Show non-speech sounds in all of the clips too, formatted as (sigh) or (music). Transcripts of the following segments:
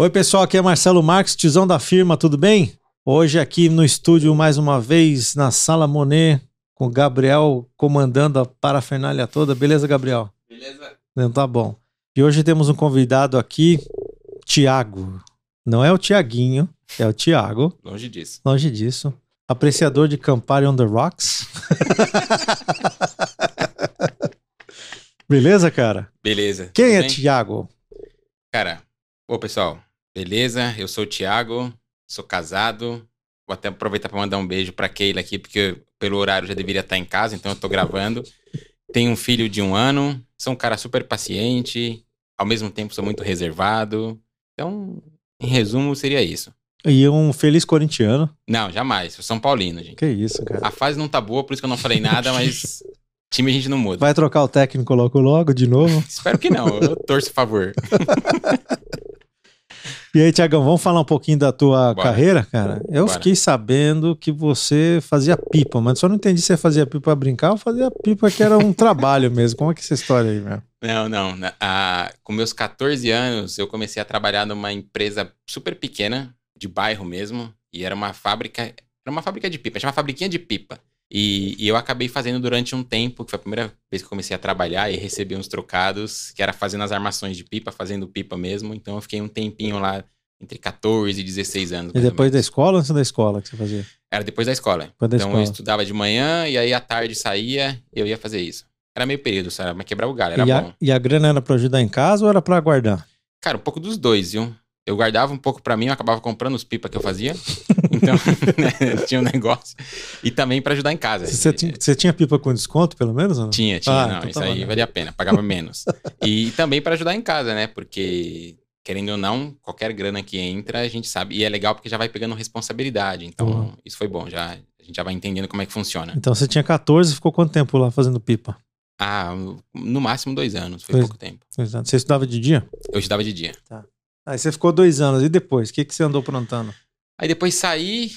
Oi, pessoal, aqui é Marcelo Marques, tiozão da firma, tudo bem? Hoje aqui no estúdio, mais uma vez, na Sala Monet, com o Gabriel comandando a parafernália toda. Beleza, Gabriel? Beleza? Então tá bom. E hoje temos um convidado aqui, Tiago. Não é o Tiaguinho, é o Tiago. Longe disso. Longe disso. Apreciador de Campari on the Rocks. (laughs) Beleza, cara? Beleza. Quem é? Tiago? Cara, ô pessoal, beleza? Eu sou o Thiago, sou casado. Vou até aproveitar para mandar um beijo pra Keila aqui, porque pelo horário já deveria estar em casa, então eu tô gravando. Tenho um filho de um ano, sou um cara super paciente, ao mesmo tempo sou muito reservado. Então, em resumo, seria isso. E um feliz corintiano. Não, jamais. Sou São Paulino, gente. Que isso, cara. A fase não tá boa, por isso que eu não falei nada, (laughs) mas time a gente não muda. Vai trocar o técnico logo logo de novo? Espero que não, eu torço a favor. (laughs) E aí, Tiagão, vamos falar um pouquinho da tua Bora. carreira, cara? Eu Bora. fiquei sabendo que você fazia pipa, mas só não entendi se você fazia pipa pra brincar ou fazia pipa que era um trabalho (laughs) mesmo. Como é que é essa história aí, meu? Não, não. Na- a- com meus 14 anos, eu comecei a trabalhar numa empresa super pequena, de bairro mesmo, e era uma fábrica, era uma fábrica de pipa, chama Fabriquinha de Pipa. E, e eu acabei fazendo durante um tempo, que foi a primeira vez que eu comecei a trabalhar e recebi uns trocados, que era fazendo as armações de pipa, fazendo pipa mesmo. Então eu fiquei um tempinho lá, entre 14 e 16 anos. E depois da escola ou antes da escola que você fazia? Era depois da escola. Depois da então escola. eu estudava de manhã e aí à tarde saía e eu ia fazer isso. Era meio período, sabe? Mas quebrar o galho, era E a, bom. e a grana era pra ajudar em casa ou era pra guardar? Cara, um pouco dos dois, viu? Eu guardava um pouco pra mim, eu acabava comprando os pipa que eu fazia. (laughs) Então, né, (laughs) tinha um negócio. E também pra ajudar em casa. Você tinha, você tinha pipa com desconto, pelo menos? Ou não? Tinha, tinha. Ah, não, então isso tá aí bom. valia a pena, pagava (laughs) menos. e também pra ajudar em casa, né? Porque, querendo ou não, qualquer grana que entra, a gente sabe. E é legal porque já vai pegando responsabilidade. Então, Uhum. isso foi bom. Já, a gente já vai entendendo como é que funciona. Então você tinha 14 e ficou quanto tempo lá fazendo pipa? Ah, no máximo dois anos, foi Dois- pouco tempo. Exato. Você estudava de dia? Eu estudava de dia. Aí você ficou dois anos. E depois? O que, que você andou aprontando? Aí depois saí,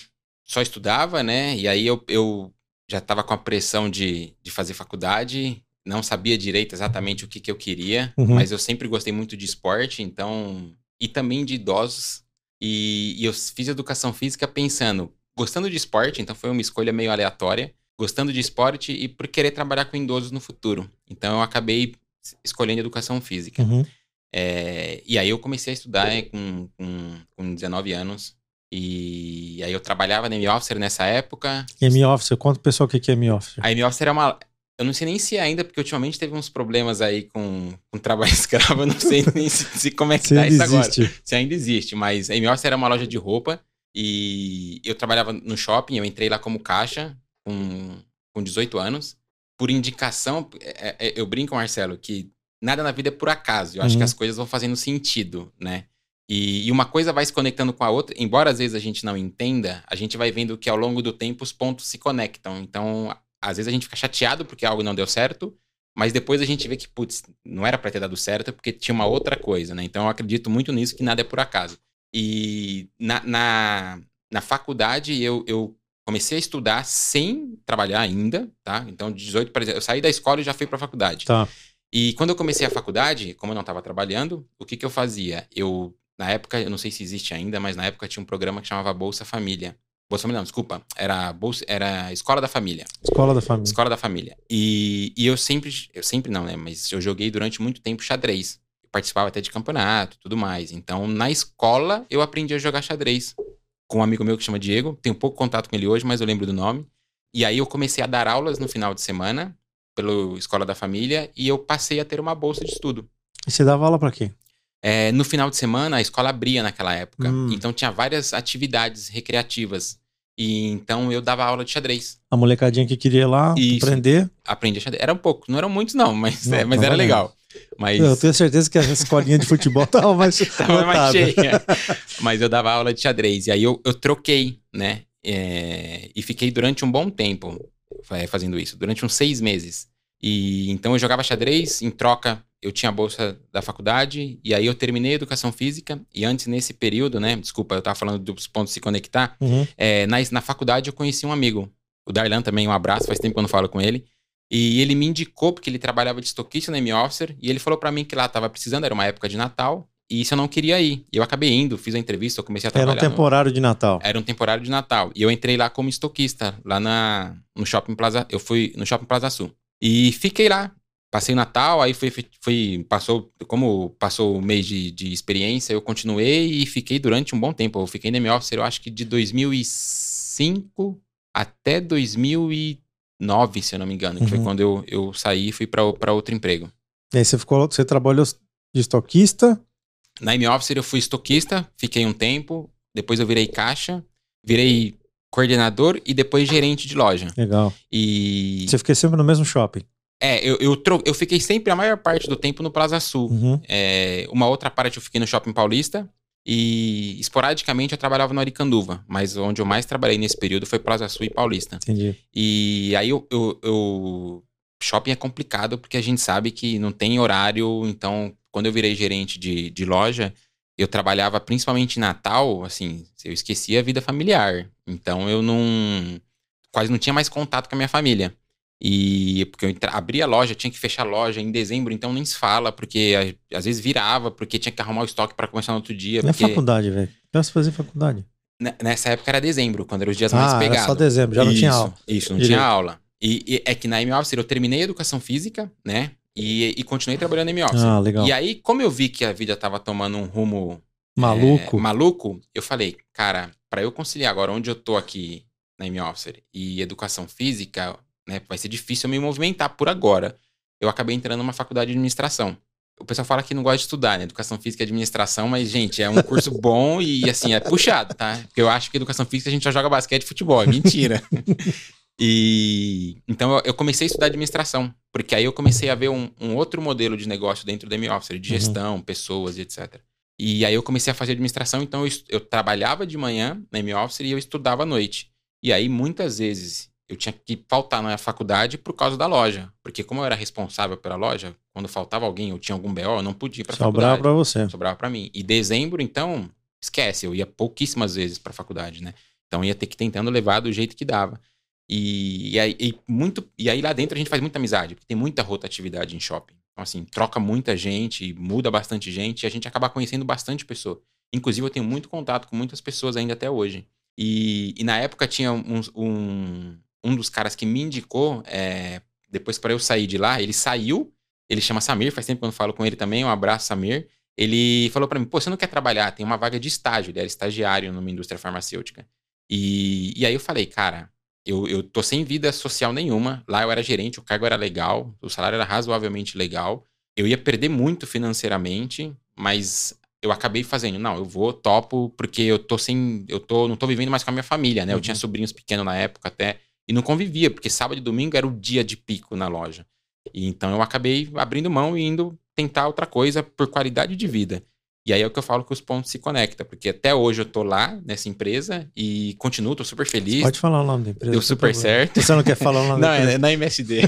só estudava, né? E aí eu, eu já estava com a pressão de, de fazer faculdade, não sabia direito exatamente o que, que eu queria, Uhum. mas eu sempre gostei muito de esporte, então. E também de idosos. E, e eu fiz educação física pensando, gostando de esporte, então foi uma escolha meio aleatória, gostando de esporte e por querer trabalhar com idosos no futuro. Então eu acabei escolhendo educação física. Uhum. É, e aí eu comecei a estudar é, com, com, com 19 anos. E aí eu trabalhava na M-Officer nessa época. M-Officer, conta pro pessoal o que é M-Officer. A M-Officer é uma... Eu não sei nem se é ainda, porque ultimamente teve uns problemas aí com, com trabalho (laughs) escravo. Eu não sei nem se, se- como é que Você tá isso agora. existe. Se ainda existe. Mas a M-Officer era uma loja de roupa. E eu trabalhava no shopping. Eu entrei lá como caixa com, com 18 anos. Por indicação... é- é- eu brinco, Marcelo, que nada na vida é por acaso. Eu acho Uhum. que as coisas vão fazendo sentido, né? E, e uma coisa vai se conectando com a outra, embora às vezes a gente não entenda, a gente vai vendo que ao longo do tempo os pontos se conectam. Então, às vezes a gente fica chateado porque algo não deu certo, mas depois a gente vê que, putz, não era pra ter dado certo porque tinha uma outra coisa, né? Então eu acredito muito nisso, que nada é por acaso. E na, na, na faculdade eu, eu comecei a estudar sem trabalhar ainda, tá? Então, de 18 para eu saí da escola e já fui pra faculdade. Tá. E quando eu comecei a faculdade, como eu não estava trabalhando, o que, que eu fazia? Eu, na época, eu não sei se existe ainda, mas na época tinha um programa que chamava Bolsa Família. Bolsa Família, não, desculpa. Era, Bolsa, era Escola da Família. Escola da família. Escola da Família. E, e eu sempre, eu sempre não, né? Mas eu joguei durante muito tempo xadrez. Eu participava até de campeonato tudo mais. Então, na escola, eu aprendi a jogar xadrez com um amigo meu que chama Diego. Tenho pouco contato com ele hoje, mas eu lembro do nome. E aí eu comecei a dar aulas no final de semana pelo Escola da Família e eu passei a ter uma bolsa de estudo. E você dava aula pra quê? É, no final de semana, a escola abria naquela época. Hum. Então tinha várias atividades recreativas. E então eu dava aula de xadrez. A molecadinha que queria ir lá Isso. aprender. Aprendi xadrez. Era um pouco, não eram muitos, não, mas, Não, é, mas tava era legal. Mas Eu tenho certeza que a escolinha de futebol (laughs) tava mais tava mais cheia. mas eu dava aula de xadrez. E aí eu, eu troquei, né? É, e fiquei durante um bom tempo é, fazendo isso, durante uns seis meses. E então eu jogava xadrez, em troca eu tinha a bolsa da faculdade, e aí eu terminei a educação física, e antes, nesse período, né? Desculpa, eu tava falando dos pontos se conectar. Uhum. É, na, na faculdade eu conheci um amigo, o Darlan também, um abraço, faz tempo que eu não falo com ele. E ele me indicou, porque ele trabalhava de estoquista na M-Officer, e ele falou pra mim que lá tava precisando, era uma época de Natal, e isso eu não queria ir. E eu acabei indo, fiz a entrevista, eu comecei a trabalhar. Era um temporário no... de Natal. Era um temporário de Natal. E eu entrei lá como estoquista, lá na, no Shopping Plaza. Eu fui no Shopping Plaza Sul. E fiquei lá. Passei o Natal, aí fui, fui, passou, como passou o mês de, de experiência, eu continuei e fiquei durante um bom tempo. Eu fiquei na M-Officer, eu acho que de 2005 até 2009, se eu não me engano, que uhum. foi quando eu, eu saí e fui para outro emprego. E aí você ficou, você trabalhou de estoquista? Na M-Officer eu fui estoquista, fiquei um tempo, depois eu virei caixa, virei coordenador e depois gerente de loja. Legal. E. Você fiquei sempre no mesmo shopping? É, eu, eu, tro... eu fiquei sempre a maior parte do tempo no Plaza Sul. Uhum. É, uma outra parte eu fiquei no Shopping Paulista. E esporadicamente eu trabalhava no Aricanduva, mas onde eu mais trabalhei nesse período foi Plaza Sul e Paulista. Entendi. E aí eu, eu, eu, Shopping é complicado porque a gente sabe que não tem horário, então quando eu virei gerente de, de loja, eu trabalhava principalmente em Natal, assim, eu esquecia a vida familiar. Então eu não. quase não tinha mais contato com a minha família. E porque eu abri a loja, tinha que fechar a loja em dezembro, então nem se fala, porque às vezes virava, porque tinha que arrumar o estoque para começar no outro dia. Não porque... é faculdade, velho. Posso fazer faculdade? Nessa época era dezembro, quando eram os dias ah, mais pegados. Era só dezembro, já não isso, tinha aula. Isso, não Direito. tinha aula. E, e, é que na M-Office eu terminei a educação física, né? E, e continuei trabalhando na M-Office. Ah, legal. E aí, como eu vi que a vida tava tomando um rumo maluco, é, maluco eu falei, cara, para eu conciliar agora onde eu tô aqui na M-Office e educação física, né? Vai ser difícil eu me movimentar por agora. Eu acabei entrando numa faculdade de administração. O pessoal fala que não gosta de estudar, né? Educação física e administração, mas, gente, é um curso (laughs) bom e, assim, é puxado, tá? Porque eu acho que educação física a gente só joga basquete e futebol, é mentira. (laughs) e então eu comecei a estudar administração, porque aí eu comecei a ver um, um outro modelo de negócio dentro da M-Office, de uhum. gestão, uhum. pessoas e etc. E aí eu comecei a fazer administração, então eu, eu trabalhava de manhã na M-Office e eu estudava à noite. E aí, muitas vezes, eu tinha que faltar na faculdade por causa da loja. Porque como eu era responsável pela loja, quando faltava alguém ou tinha algum BO, eu não podia ir pra Sobrava faculdade. Sobrava pra você. Sobrava pra mim. E dezembro, então, esquece, eu ia pouquíssimas vezes pra faculdade, né? Então ia ter que tentando levar do jeito que dava. E, e, aí, e, muito, e aí lá dentro a gente faz muita amizade, porque tem muita rotatividade em shopping. Então, assim, troca muita gente, muda bastante gente, e a gente acaba conhecendo bastante pessoa. Inclusive, eu tenho muito contato com muitas pessoas ainda até hoje. E, e na época tinha um, um, um dos caras que me indicou, é, depois para eu sair de lá, ele saiu, ele chama Samir, faz tempo que eu não falo com ele também, um abraço, Samir. Ele falou para mim, pô, você não quer trabalhar? Tem uma vaga de estágio, ele era estagiário numa indústria farmacêutica. E, e aí eu falei, cara, eu, eu tô sem vida social nenhuma, lá eu era gerente, o cargo era legal, o salário era razoavelmente legal, eu ia perder muito financeiramente, mas eu acabei fazendo, não, eu vou, topo, porque eu tô sem, eu tô, não tô vivendo mais com a minha família, né? Eu tinha uhum. sobrinhos pequenos na época até, e não convivia, porque sábado e domingo era o dia de pico na loja. E então eu acabei abrindo mão e indo tentar outra coisa por qualidade de vida. E aí é o que eu falo que os pontos se conectam, porque até hoje eu tô lá nessa empresa e continuo, tô super feliz. Pode falar o nome da empresa. Deu super certo. Você não quer falar o nome (laughs) não, da empresa? Não, é na MSD.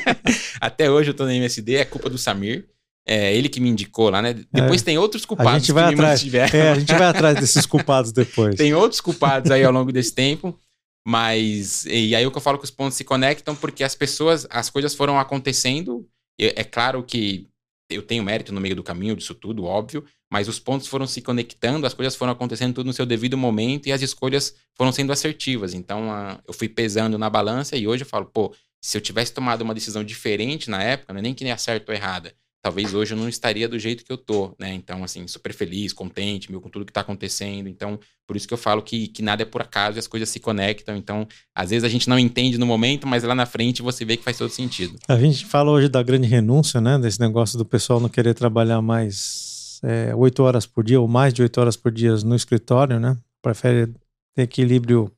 (laughs) até hoje eu tô na MSD, é culpa do Samir. É ele que me indicou lá, né? Depois é. tem outros culpados a gente vai que atrás. É, a gente vai atrás desses culpados depois. tem outros culpados aí ao longo desse tempo. Mas, e aí o que eu falo que os pontos se conectam porque as pessoas, as coisas foram acontecendo. É claro que eu tenho mérito no meio do caminho disso tudo, óbvio, mas os pontos foram se conectando, as coisas foram acontecendo tudo no seu devido momento e as escolhas foram sendo assertivas. Então, eu fui pesando na balança e hoje eu falo, pô, se eu tivesse tomado uma decisão diferente na época, não é nem que nem acerto ou errada, talvez hoje eu não estaria do jeito que eu tô, né? Então, assim, super feliz, contente, meu, com tudo que tá acontecendo. Então, por isso que eu falo que, que nada é por acaso e as coisas se conectam. Então, às vezes a gente não entende no momento, mas lá na frente você vê que faz todo sentido. A gente fala hoje da grande renúncia, né? Desse negócio do pessoal não querer trabalhar mais é, oito é, horas por dia ou mais de oito horas por dia no escritório, né? Prefere ter equilíbrio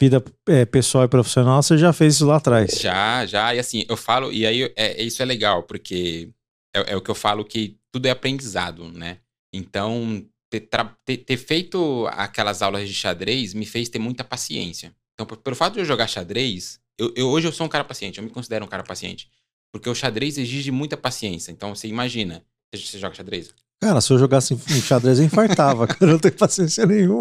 vida é, pessoal e profissional. Você já fez isso lá atrás? Já, já. E assim, eu falo, e aí é, isso é legal, porque é, é, o que eu falo que tudo é aprendizado, né? Então, ter, ter, ter, feito aquelas aulas de xadrez me fez ter muita paciência. Então, pelo fato de eu jogar xadrez, eu, eu, hoje eu sou um cara paciente, eu me considero um cara paciente. Porque o xadrez exige muita paciência. Então, você imagina, você joga xadrez? Cara, se eu jogasse em xadrez, eu infartava, (laughs) cara. Eu não tenho paciência nenhuma.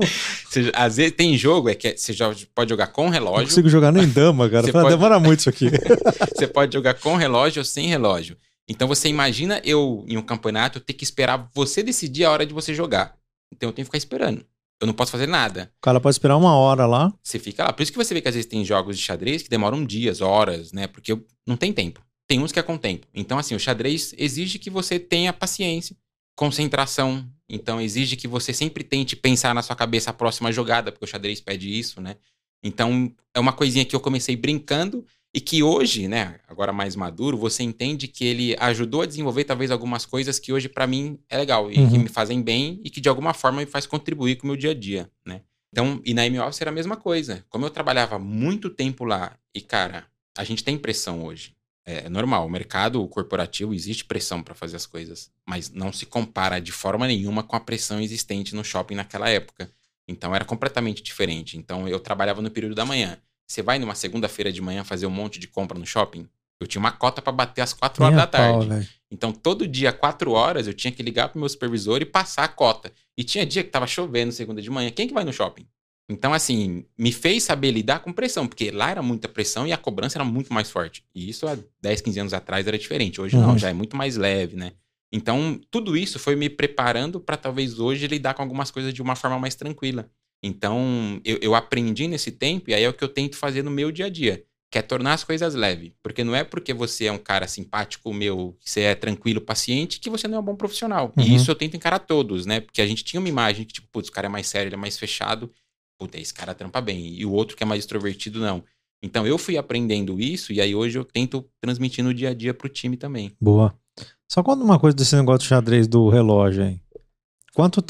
Você, às vezes tem jogo, é que você pode jogar com relógio. Não consigo jogar nem dama, cara. Pode... Demora muito isso aqui. (laughs) você pode jogar com relógio ou sem relógio. Então você imagina eu, em um campeonato, ter que esperar você decidir a hora de você jogar. Então eu tenho que ficar esperando. Eu não posso fazer nada. O cara pode esperar uma hora lá. Você fica lá. Por isso que você vê que às vezes tem jogos de xadrez que demoram dias, horas, né? Porque não tem tempo. Tem uns que é com tempo. Então, assim, o xadrez exige que você tenha paciência, concentração. Então, exige que você sempre tente pensar na sua cabeça a próxima jogada, porque o xadrez pede isso, né? Então, é uma coisinha que eu comecei brincando e que hoje, né, agora mais maduro, você entende que ele ajudou a desenvolver talvez algumas coisas que hoje pra mim é legal e Uhum. que me fazem bem e que de alguma forma me faz contribuir com o meu dia a dia, né? Então, e na M-Office era a mesma coisa. Como eu trabalhava muito tempo lá e, cara, a gente tem pressão hoje. É normal, o mercado corporativo existe pressão para fazer as coisas, mas não se compara de forma nenhuma com a pressão existente no shopping naquela época. Então era completamente diferente. Então eu trabalhava no período da manhã. Você vai numa segunda-feira de manhã fazer um monte de compra no shopping? Eu tinha uma cota para bater às quatro horas Nem da pau, tarde. velho. Então, todo dia, quatro horas, eu tinha que ligar pro meu supervisor e passar a cota. E tinha dia que tava chovendo segunda de manhã. Quem que vai no shopping? Então, assim, me fez saber lidar com pressão, porque lá era muita pressão e a cobrança era muito mais forte. E isso há 10, 15 anos atrás era diferente. Hoje Uhum. não, já é muito mais leve, né? Então, tudo isso foi me preparando para talvez hoje lidar com algumas coisas de uma forma mais tranquila. Então, eu, eu aprendi nesse tempo, e aí é o que eu tento fazer no meu dia a dia, que é tornar as coisas leves. Porque não é porque você é um cara simpático, meu, que você é tranquilo, paciente, que você não é um bom profissional. Uhum. E isso eu tento encarar todos, né? Porque a gente tinha uma imagem que, tipo, putz, o cara é mais sério, ele é mais fechado. Puta, esse cara trampa bem. E o outro que é mais extrovertido, não. Então, eu fui aprendendo isso, e aí hoje eu tento transmitir no dia a dia pro time também. Boa. Só conta uma coisa desse negócio de xadrez do relógio aí. Quanto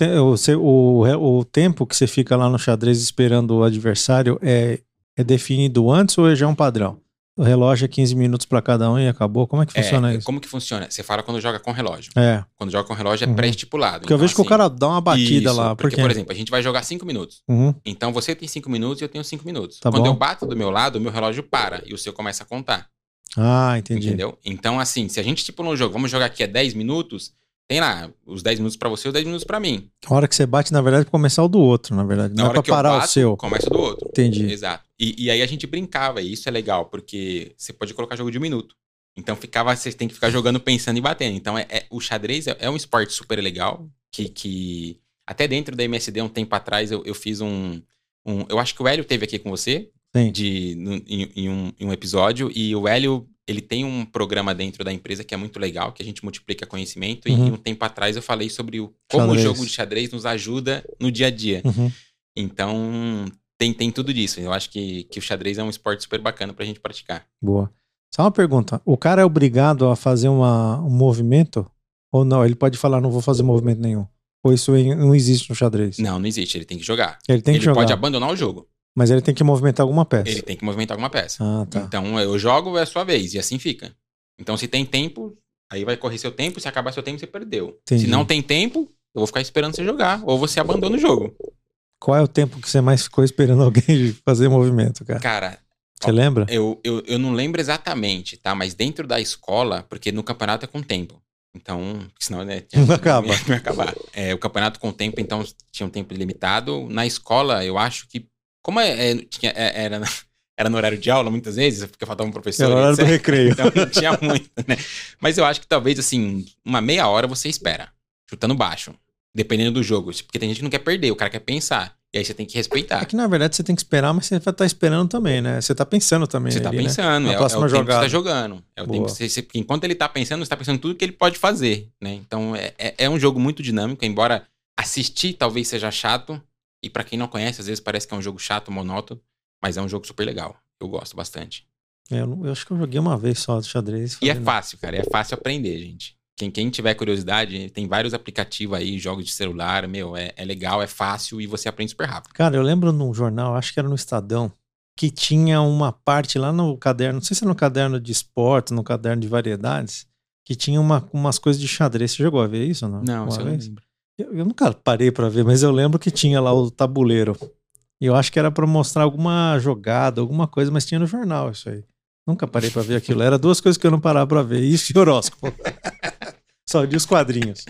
o, o, tempo que você fica lá no xadrez esperando o adversário é, é definido antes ou é já um padrão? O relógio é 15 minutos pra cada um e acabou? Como é que funciona É, isso? como que funciona? Você fala quando joga com relógio. É, Quando joga com relógio é Uhum. pré-estipulado. porque eu Então, vejo que o assim, cara dá uma batida isso, lá. Porque, Por, por exemplo, a gente vai jogar cinco minutos. Uhum, Então você tem cinco minutos e eu tenho cinco minutos. Tá Quando bom. eu bato do meu lado, o meu relógio para e o seu começa a contar. Ah, entendi. Entendeu? Então, assim, se a gente estipula um jogo, vamos jogar aqui a 10 minutos, tem lá os 10 minutos pra você e os 10 minutos pra mim. A hora que você bate, na verdade, é pra começar o do outro, na verdade. Na Não é hora pra que eu parar bato, o seu. começa do outro. Entendi. Exato. E, e aí a gente brincava, e isso é legal, porque você pode colocar jogo de um minuto. Então ficava, você tem que ficar jogando, pensando e batendo. Então é, é- o xadrez é, é um esporte super legal, que, que até dentro da MSD, um tempo atrás, eu, eu fiz um, um- Eu acho que o Hélio teve aqui com você, Sim. de, no- em, em um, em um episódio, e o Hélio, ele tem um programa dentro da empresa que é muito legal, que a gente multiplica conhecimento, Uhum. e um tempo atrás eu falei sobre o, como Xadrez. o jogo de xadrez nos ajuda no dia a dia. Uhum. Então, tem, tem tudo disso. Eu acho que, que o xadrez é um esporte super bacana pra gente praticar. Boa. Só uma pergunta. O cara é obrigado a fazer uma, um movimento? Ou não? Ele pode falar, não vou fazer movimento nenhum. Ou isso não existe no xadrez? Não, não existe. Ele tem que jogar. Ele tem que ele jogar. pode abandonar o jogo. Mas ele tem que movimentar alguma peça. Ele tem que movimentar alguma peça. Ah, tá. Então, eu jogo, é a sua vez. E assim fica. Então, se tem tempo, aí vai correr seu tempo. Se acabar seu tempo, você perdeu. Entendi. Se não tem tempo, eu vou ficar esperando você jogar. Ou você abandona o jogo. Qual é o tempo que você mais ficou esperando (laughs) alguém fazer movimento, cara? Cara, Você lembra? eu, eu, eu não lembro exatamente, tá? Mas dentro da escola, porque no campeonato é com tempo. Então, senão, né? (laughs) Não acaba. (laughs) Vai acabar. É, o campeonato com tempo, então, tinha um tempo limitado. Na escola, eu acho que. Como é, é, tinha- é- era, (laughs) era no horário de aula, muitas vezes, porque faltava um professor. Era hora do (laughs) recreio. Então não tinha muito, né? Mas eu acho que talvez, assim, uma meia hora você espera, chutando baixo. Dependendo do jogo. Porque tem gente que não quer perder, o cara quer pensar. E aí você tem que respeitar. É que na verdade você tem que esperar, mas você vai estar esperando também, né? Você tá pensando também. Você tá ali, né? pensando, Na é, é o próxima tempo que você jogada. tá jogando. É o Boa. tempo que você, você- porque enquanto ele tá pensando, você tá pensando tudo que ele pode fazer, né? Então é, é, é um jogo muito dinâmico, embora assistir talvez seja chato. E pra quem não conhece, às vezes parece que é um jogo chato, monótono. Mas é um jogo super legal. Eu gosto bastante. É, eu, eu acho que eu joguei uma vez só de xadrez. E é fácil, cara. É fácil aprender, gente. Quem, quem tiver curiosidade, tem vários aplicativos aí, jogos de celular, meu, é, é legal, é fácil e você aprende super rápido. Cara, eu lembro num jornal, acho que era no Estadão, que tinha uma parte lá no caderno, não sei se era no caderno de esportes, no caderno de variedades, que tinha uma, umas coisas de xadrez. Você chegou a ver isso ou não? Não, Uma você não vez? Eu, eu nunca parei pra ver, mas eu lembro que tinha lá o tabuleiro. E eu acho que era pra mostrar alguma jogada, alguma coisa, mas tinha no jornal isso aí. Nunca parei pra ver aquilo. Era duas coisas que eu não parava pra ver, isso e horóscopo. (laughs) Só de os quadrinhos.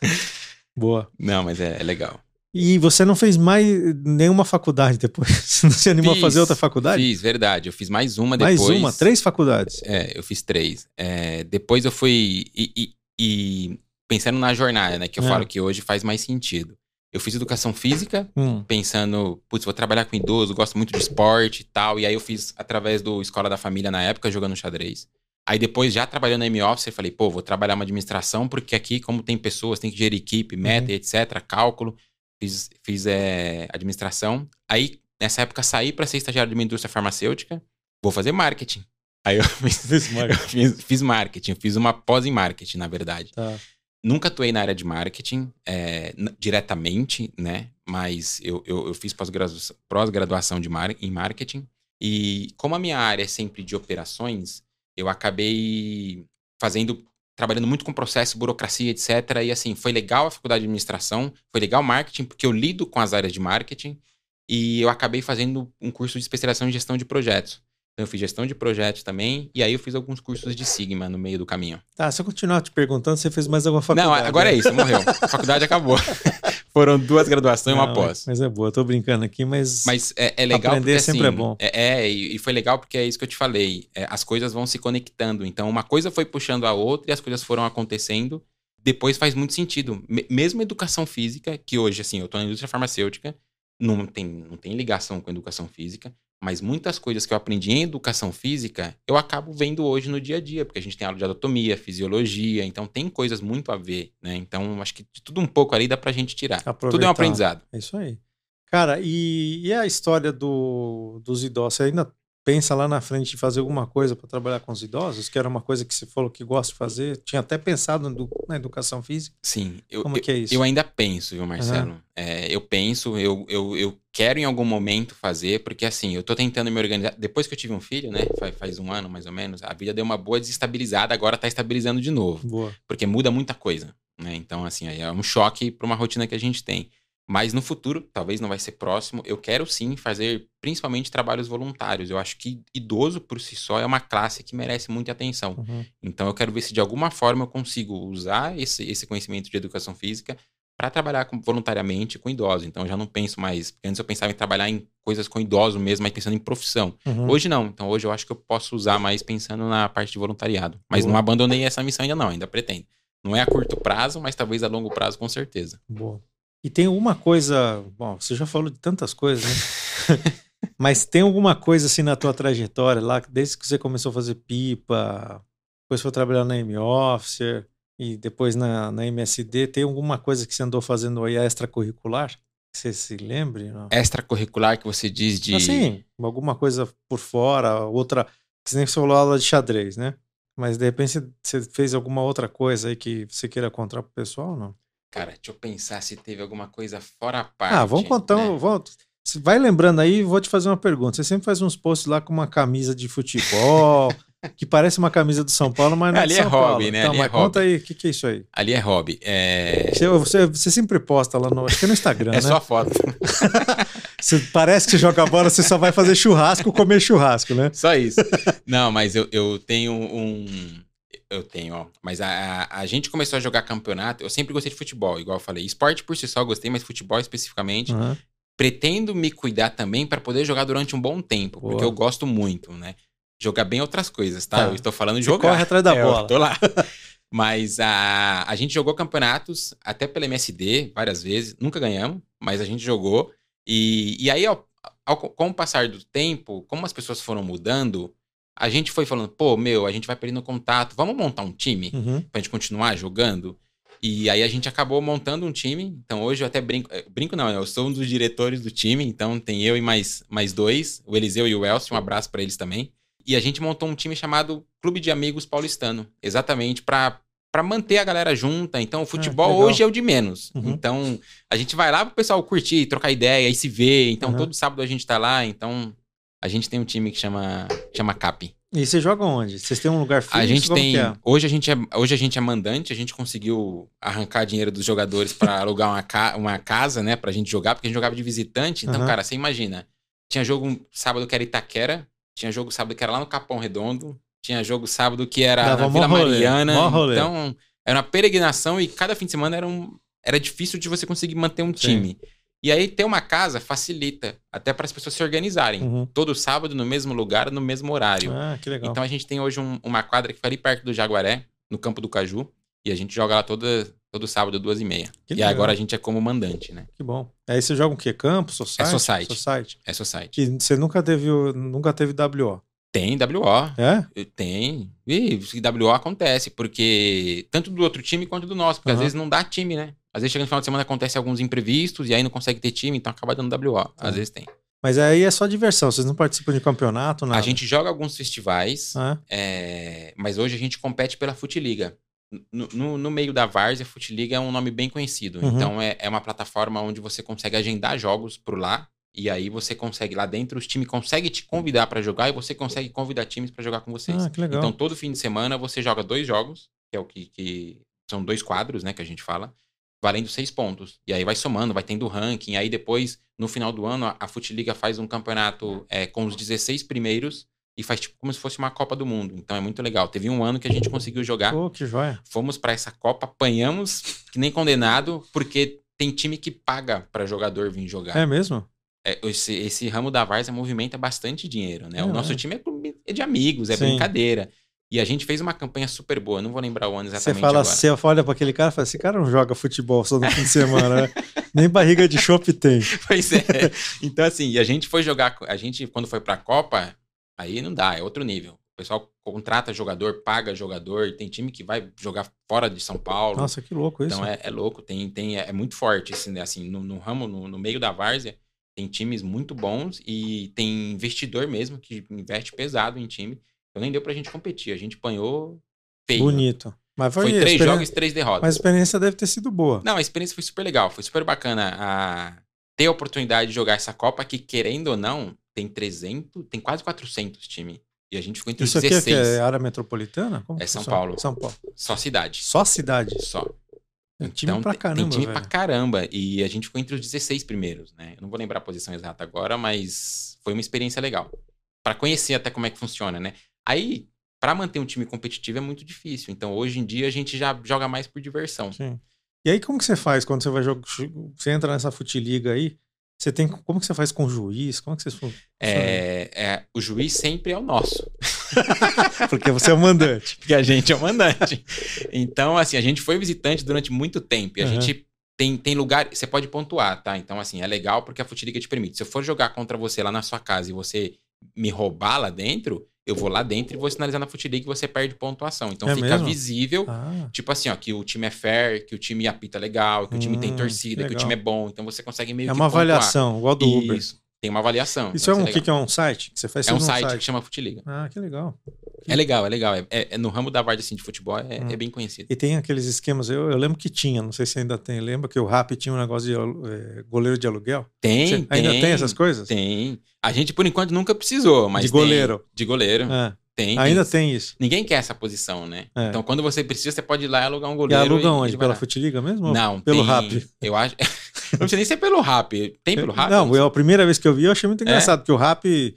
(laughs) Boa. Não, mas é, é legal. E você não fez mais nenhuma faculdade depois? (laughs) Você não se animou Fiz, a fazer outra faculdade? Fiz, verdade. Eu fiz mais uma mais depois. uma? Três faculdades? É, eu fiz três. É, depois eu fui. E, e- e pensando na jornada, né? Que eu É. falo que hoje faz mais sentido. Eu fiz educação física, Hum. pensando, putz, vou trabalhar com idoso, gosto muito de esporte e tal. E aí eu fiz através do Escola da Família na época, jogando xadrez. Aí depois, já trabalhando na M-Office, eu falei, pô, vou trabalhar uma administração, porque aqui, como tem pessoas, tem que gerir equipe, meta, Uhum. etc., cálculo. Fiz, fiz é, administração. Aí, nessa época, saí para ser estagiário de uma indústria farmacêutica. Vou fazer marketing. Aí eu (laughs) fiz, eu fiz, fiz marketing, fiz uma pós em marketing, na verdade. Tá. Nunca atuei na área de marketing é, diretamente, né? Mas eu, eu, eu fiz pós-gradua- pós-graduação de mar em marketing. E como a minha área é sempre de operações, eu acabei fazendo, trabalhando muito com processo, burocracia, etc. E assim, foi legal a faculdade de administração, foi legal o marketing, porque eu lido com as áreas de marketing. E eu acabei fazendo um curso de especialização em gestão de projetos. Então, eu fiz gestão de projetos também, e aí eu fiz alguns cursos de Sigma no meio do caminho. Tá, se eu continuar te perguntando, você fez mais alguma faculdade? Não, agora é isso, morreu. (laughs) A faculdade acabou. (laughs) Foram duas graduações e uma pós. Mas é boa, tô brincando aqui, mas. Mas é, é legal Aprender porque, sempre assim, é bom. É, é, e e foi legal porque é isso que eu te falei. é, as coisas vão se conectando. Então, uma coisa foi puxando a outra e as coisas foram acontecendo. Depois faz muito sentido. Me- mesmo educação física, que hoje, assim, eu tô na indústria farmacêutica, não tem, não tem ligação com educação física, mas muitas coisas que eu aprendi em educação física, eu acabo vendo hoje no dia a dia, porque a gente tem aula de anatomia, fisiologia, então tem coisas muito a ver, né? Então, acho que de tudo um pouco ali dá pra gente tirar. Tudo é um Aproveitar. aprendizado. É isso aí. Cara, e, e a história do, dos idosos? Você ainda pensa lá na frente de fazer alguma coisa para trabalhar com os idosos? Que era uma coisa que você falou que gosta de fazer? Tinha até pensado no- na educação física? Sim, eu, Como eu, que é isso? eu ainda penso, viu, Marcelo? É, eu penso, eu, eu, eu quero em algum momento fazer, porque assim, eu tô tentando me organizar. Depois que eu tive um filho, né? Faz, faz um ano mais ou menos, a vida deu uma boa desestabilizada, agora tá estabilizando de novo. Boa. Porque muda muita coisa, né? Então, assim, aí é um choque para uma rotina que a gente tem. Mas no futuro, talvez não vai ser próximo, eu quero sim fazer principalmente trabalhos voluntários. Eu acho que idoso por si só é uma classe que merece muita atenção. Uhum. Então eu quero ver se de alguma forma eu consigo usar esse, esse conhecimento de educação física para trabalhar com- voluntariamente com idosos. Então eu já não penso mais. porque Antes eu pensava em trabalhar em coisas com idosos mesmo, mas pensando em profissão. Uhum. Hoje não. Então hoje eu acho que eu posso usar mais pensando na parte de voluntariado. Mas Boa. não abandonei essa missão ainda não, ainda pretendo. Não é a curto prazo, mas talvez a longo prazo com certeza. Boa. E tem alguma coisa. Bom, você já falou de tantas coisas, né? (laughs) Mas tem alguma coisa assim na tua trajetória lá, desde que você começou a fazer pipa, depois foi trabalhar na M-Officer e depois na, na MSD, tem alguma coisa que você andou fazendo aí extracurricular? Você se lembre? Não? Extracurricular que você diz de. Assim, alguma coisa por fora, outra. Que nem você falou aula de xadrez, né? Mas de repente você- você fez alguma outra coisa aí que você queira contar pro pessoal ou não? Cara, deixa eu pensar se teve alguma coisa fora a parte. Ah, vamos contar. né? vamos- vai lembrando aí, vou te fazer uma pergunta. Você sempre faz uns posts lá com uma camisa de futebol, (laughs) que parece uma camisa do São Paulo, mas não é Ali de é São hobby, Paulo. né? Então, Ali é mas conta hobby. aí, o que, que é isso aí? Ali é hobby. É, Você, você, você sempre posta lá no. Acho que é no Instagram, é né? só foto. (laughs) Você, parece que joga bola, você só vai fazer churrasco comer churrasco, né? Só isso. Não, mas eu, eu tenho um. Eu tenho, ó. Mas a, a, a gente começou a jogar campeonato. Eu sempre gostei de futebol, igual eu falei. Esporte por si só gostei, mas futebol especificamente. Uhum. Pretendo me cuidar também para poder jogar durante um bom tempo, Boa. porque eu gosto muito, né? Jogar bem outras coisas, tá? Tá. Eu estou falando de Você jogar. corre atrás da (laughs) É, eu bola. tô lá. (laughs) Mas a, a gente jogou campeonatos, até pela MSD, várias vezes. Nunca ganhamos, mas a gente jogou. E, e aí, ao, ao- com o passar do tempo, como as pessoas foram mudando, a gente foi falando, pô, meu, a gente vai perdendo contato, vamos montar um time Uhum. pra gente continuar jogando? E aí a gente acabou montando um time. Então hoje eu até brinco. eh, Brinco não, né? Eu sou um dos diretores do time. Então tem eu e mais, mais dois, o Eliseu e o Elcio. Um abraço pra eles também. E a gente montou um time chamado Clube de Amigos Paulistano. Exatamente pra para manter a galera junta. Então o futebol legal. hoje é o de menos. Uhum. Então a gente vai lá pro pessoal curtir, trocar ideia e se ver. Então Uhum. todo sábado a gente tá lá. Então a gente tem um time que chama, chama CAP. E você joga onde? Vocês têm um lugar fixo? A gente tem. é? Hoje, a gente é, hoje a gente é mandante, a gente conseguiu arrancar dinheiro dos jogadores para (laughs) alugar uma, ca- uma casa, né, pra gente jogar, porque a gente jogava de visitante. Então, Aham. cara, você imagina. Tinha jogo sábado que era Itaquera, tinha jogo sábado que era lá no Capão Redondo, tinha jogo sábado que era Dava na Vila rolê, Mariana. Então, era uma peregrinação e cada fim de semana era, um, era difícil de você conseguir manter um Sim. time. E aí ter uma casa facilita, até para as pessoas se organizarem. Uhum. Todo sábado, no mesmo lugar, no mesmo horário. Ah, que legal. Então a gente tem hoje um- uma quadra que fica ali perto do Jaguaré, no campo do Caju. E a gente joga lá toda, todo sábado, duas e meia. Que e legal. agora a gente é como mandante, né? Que bom. Aí você joga o quê? Campo, society? É society. Society. É society. E você nunca teve, nunca teve WO. Tem WO. É? Tem. E WO acontece, porque tanto do outro time quanto do nosso, porque às Aham. vezes não dá time, né? Às vezes chega no final de semana acontece alguns imprevistos e aí não consegue ter time, então acaba dando WO. Às Tá. vezes tem. Mas aí é só diversão, vocês não participam de campeonato, nada. A gente joga alguns festivais, Ah, é, mas hoje a gente compete pela Futiliga. No, no, no meio da Várzea, Futiliga é um nome bem conhecido. Uhum. Então é, é uma plataforma onde você consegue agendar jogos por lá. E aí você consegue lá dentro, os times conseguem te convidar pra jogar e você consegue convidar times pra jogar com vocês. ah, que legal. Então, todo fim de semana você joga dois jogos, que é o que, que são dois quadros, né, que a gente fala, valendo seis pontos. E aí vai somando, vai tendo ranking. Aí depois, no final do ano, a, a Futiliga faz um campeonato é, com os 16 primeiros e faz tipo como se fosse uma Copa do Mundo. Então é muito legal. Teve um ano que a gente conseguiu jogar, que joia. fomos pra essa Copa, apanhamos, que nem condenado, porque tem time que paga pra jogador vir jogar. É mesmo? É, esse, esse ramo da Várzea movimenta bastante dinheiro, né? É, o nosso é. time é, é de amigos, é Sim. brincadeira. E a gente fez uma campanha super boa, não vou lembrar o ano Você exatamente fala, agora. você olha pra aquele cara e fala, esse cara não joga futebol só no fim de semana, né? (laughs) Nem barriga de chopp tem. (laughs) Pois é. Então, assim, e a gente foi jogar. A gente, quando foi pra Copa, aí não dá, é outro nível. O pessoal contrata jogador, paga jogador, tem time que vai jogar fora de São Paulo. Nossa, que louco isso. Então é, é louco, tem, tem, é, é muito forte, assim, né? assim no, no ramo, no, no meio da várzea, tem times muito bons e tem investidor mesmo que investe pesado em time. Então nem deu pra gente competir, a gente apanhou feio. Bonito. Mas foi, Foi três experiência- jogos e três derrotas. Mas a experiência deve ter sido boa. Não, a experiência foi super legal, foi super bacana a ter a oportunidade de jogar essa Copa que, querendo ou não, tem 300, tem quase 400 time. E a gente ficou entre Isso os aqui é, que 16. é área metropolitana? Como É São? Paulo. São Paulo. Só cidade. Só cidade. Só. Tem time Então, pra caramba, Tem time velho. pra caramba. E a gente ficou entre os 16 primeiros, né? Eu não vou lembrar a posição exata agora, mas foi uma experiência legal. Pra conhecer até como é que funciona, né? Aí, pra manter um time competitivo é muito difícil. Então, hoje em dia, a gente já joga mais por diversão. Sim. E aí, como que você faz quando você vai jogar? Você entra nessa futiliga aí? Você tem. Como que você faz com o juiz? Como que vocês fun- É, é, o juiz sempre é o nosso. (laughs) Porque você é o mandante. (laughs) Porque a gente é o mandante. então, assim, a gente foi visitante durante muito tempo. E a Uhum. gente tem, tem lugar. Você pode pontuar, tá? Então, assim, é legal porque a Futiliga te permite. Se eu for jogar contra você lá na sua casa e você me roubar lá dentro, eu vou lá dentro e vou sinalizar na Futiliga e você perde pontuação. Então É fica mesmo? visível. Ah, Tipo assim, ó, que o time é fair, que o time apita legal, que o time tem Hum, torcida, que o time é bom. Então você consegue meio é que uma pontuar. avaliação, igual do Uber. Isso. Tem uma avaliação. Isso é um que, que é um site? Que você faz É um num site, que chama Futiliga. Ah, que legal. É legal, é legal. É, é- é no ramo da Varda assim, de futebol é, Hum. é bem conhecido. E tem aqueles esquemas, eu, eu lembro que tinha, não sei se ainda tem. Lembra que o Rap tinha um negócio de eh, goleiro de aluguel? Tem, Você- ainda tem essas coisas? Tem. A gente, por enquanto, nunca precisou, mas De tem. goleiro. De goleiro. É, Tem. ainda tem. tem isso. Ninguém quer essa posição, né? É. Então, quando você precisa, você pode ir lá e alugar um E goleiro. aluga e onde? ele vai Pela. Futiliga mesmo? Não, Pelo tem, Rap? Eu acho. (laughs) não sei nem se é pelo Rap. Tem pelo Rap? Não, eu, a primeira vez que eu vi, eu achei muito É? engraçado, porque o Rap,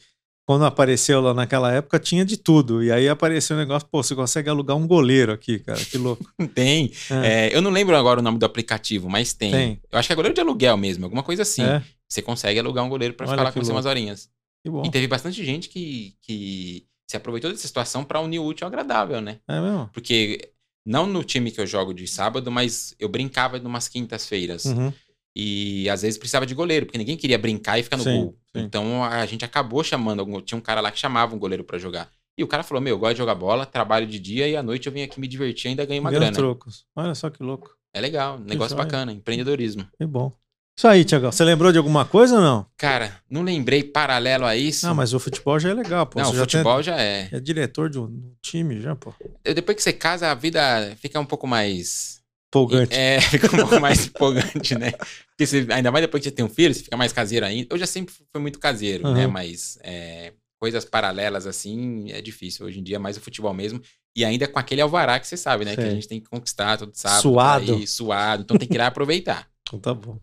quando apareceu lá naquela época, tinha de tudo. E aí apareceu o negócio, pô, você consegue alugar um goleiro aqui, cara, que louco. (laughs) Tem. É. É, eu não lembro agora o nome do aplicativo, mas tem. Tem. Eu acho que é goleiro de aluguel mesmo, alguma coisa assim. É, Você consegue alugar um goleiro pra Olha ficar lá com você umas horinhas. que bom. E teve bastante gente que, que se aproveitou dessa situação pra unir o útil ao agradável, né? É mesmo? Porque não no time que eu jogo de sábado, mas eu brincava numas quintas-feiras. Uhum. E às vezes precisava de goleiro, porque ninguém queria brincar e ficar no Sim, gol. sim. Então a gente acabou chamando, algum- tinha um cara lá que chamava um goleiro pra jogar. E o cara falou: Meu, eu gosto de jogar bola, trabalho de dia e à noite eu venho aqui me divertir e ainda ganho uma Ganhando grana. trocos. Olha só que louco. É legal, negócio joia. bacana, empreendedorismo. Que bom. Isso aí, Tiagão. Você lembrou de alguma coisa ou não? Cara, não lembrei paralelo a isso. Não, mas o futebol já é legal, pô. não, Você já futebol já é. tem- é diretor de um time já, pô. Depois que você casa, a vida fica um pouco mais. Empolgante. É, (laughs) fica um pouco mais empolgante, né? Porque você- ainda mais depois que você tem um filho, você fica mais caseiro ainda. Eu já sempre fui muito caseiro, Uhum. né? Mas é, coisas paralelas assim é difícil. Hoje em dia é mais o futebol mesmo. E ainda com aquele alvará que você sabe, né? Que a gente tem que conquistar todo sábado. Suado. ir, suado. Então tem que ir lá aproveitar. (laughs) Então tá bom.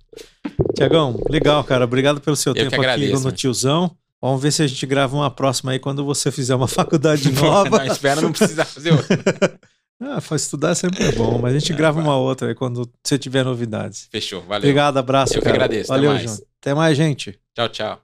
Tiagão, legal, cara. Obrigado pelo seu Eu que tempo aqui agradeço, no né? Tiozão. Vamos ver se a gente grava uma próxima aí quando você fizer uma (laughs) faculdade nova. não, espera não precisar fazer outra. Ah, estudar sempre é bom, mas a gente é, grava uma outra aí quando você tiver novidades. Fechou, valeu. Obrigado, abraço. Eu cara. que agradeço. Valeu, João. Até mais, gente. Tchau, tchau.